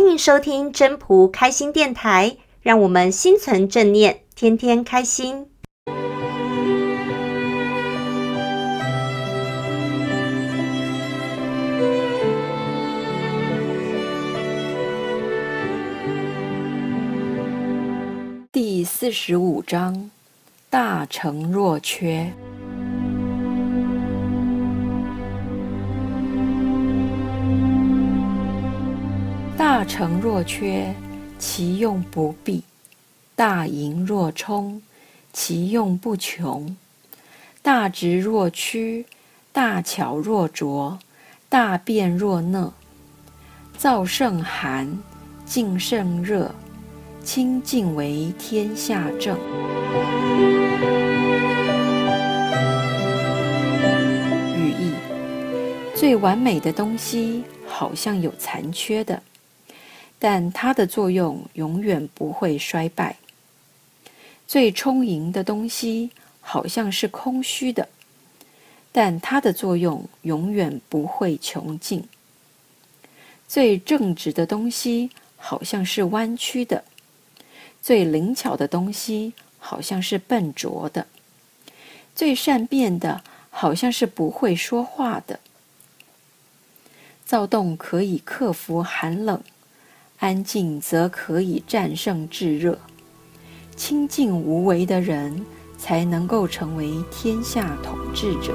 欢迎收听真朴开心电台，让我们心存正念，天天开心。第四十五章：大成若缺。诚若缺，其用不弊；大盈若冲，其用不穷；大直若屈，大巧若拙，大辩若讷。燥胜寒，静胜热，清静为天下正。寓意：最完美的东西，好像有残缺的。但它的作用永远不会衰败。最充盈的东西好像是空虚的，但它的作用永远不会穷尽。最正直的东西好像是弯曲的，最灵巧的东西好像是笨拙的，最善变的好像是不会说话的。躁动可以克服寒冷。安静则可以战胜炙热，清静无为的人才能够成为天下统治者。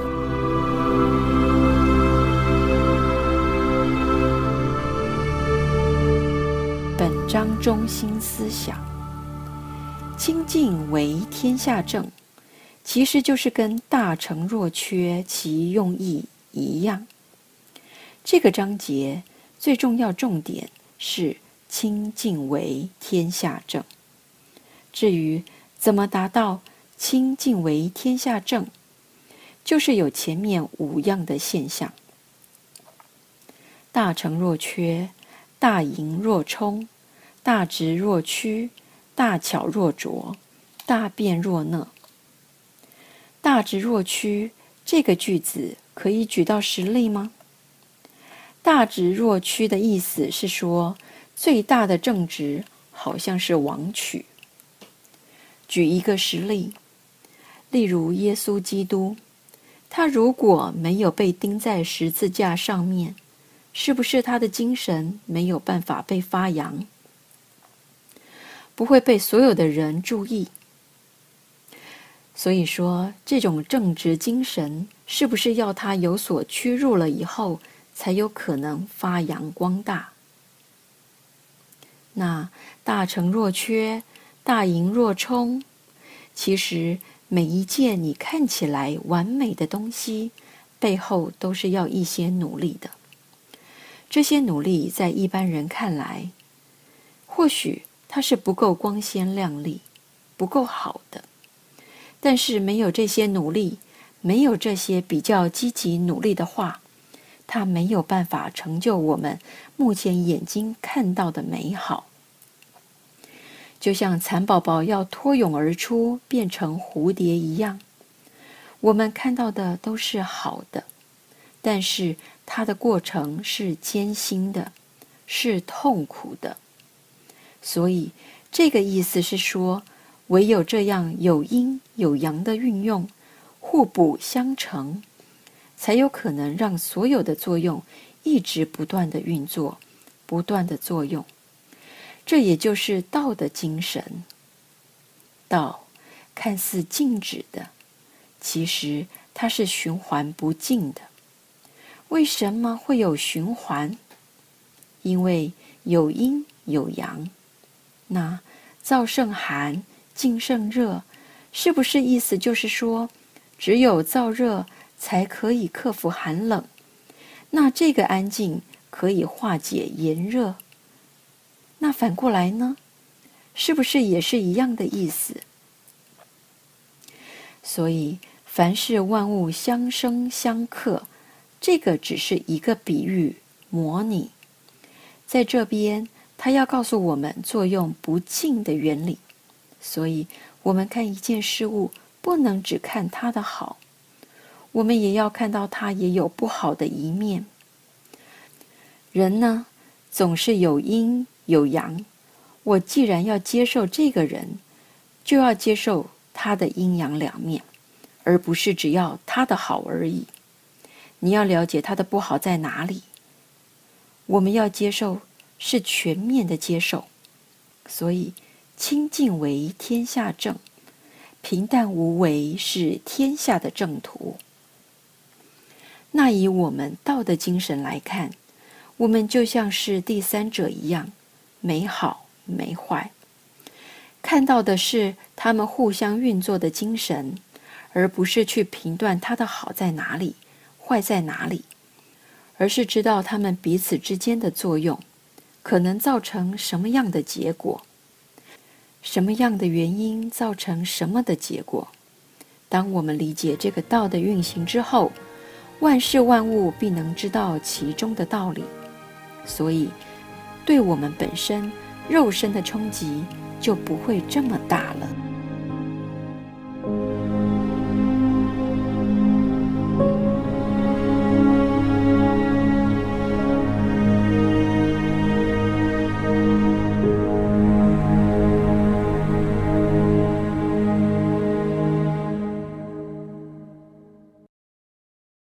本章中心思想：清静为天下正，其实就是跟大成若缺其用意一样。这个章节最重要重点是。清静为天下正。至于怎么达到清静为天下正，就是有前面五样的现象：大成若缺，大盈若冲，大直若屈，大巧若拙，大辩若讷。大直若屈这个句子可以举到实例吗？大直若屈的意思是说，最大的正直好像是王曲。举一个实例，例如耶稣基督，他如果没有被钉在十字架上面，是不是他的精神没有办法被发扬，不会被所有的人注意？所以说，这种正直精神，是不是要他有所屈辱了以后，才有可能发扬光大？那大成若缺，大盈若冲，其实每一件你看起来完美的东西，背后都是要一些努力的。这些努力在一般人看来，或许它是不够光鲜亮丽，不够好的。但是没有这些努力，没有这些比较积极努力的话，它没有办法成就我们目前眼睛看到的美好。就像蚕宝宝要脱颖而出变成蝴蝶一样，我们看到的都是好的，但是它的过程是艰辛的，是痛苦的。所以这个意思是说，唯有这样有阴有阳的运用，互补相成，才有可能让所有的作用一直不断的运作，不断的作用。这也就是道的精神。道看似静止的，其实它是循环不尽的。为什么会有循环？因为有阴有阳。那燥胜寒，静胜热，是不是意思就是说，只有燥热才可以克服寒冷？那这个安静可以化解炎热？那反过来呢？是不是也是一样的意思？所以，凡是万物相生相克，这个只是一个比喻模拟。在这边，他要告诉我们作用不尽的原理。所以，我们看一件事物，不能只看它的好，我们也要看到他也有不好的一面。人呢，总是有阴。有阳，我既然要接受这个人，就要接受他的阴阳两面，而不是只要他的好而已。你要了解他的不好在哪里。我们要接受，是全面的接受。所以，清净为天下正，平淡无为是天下的正途。那以我们道的精神来看，我们就像是第三者一样，没好没坏，看到的是他们互相运作的精神，而不是去评断他的好在哪里，坏在哪里，而是知道他们彼此之间的作用，可能造成什么样的结果，什么样的原因造成什么的结果。当我们理解这个道的运行之后，万事万物必能知道其中的道理，所以对我们本身肉身的冲击就不会这么大了。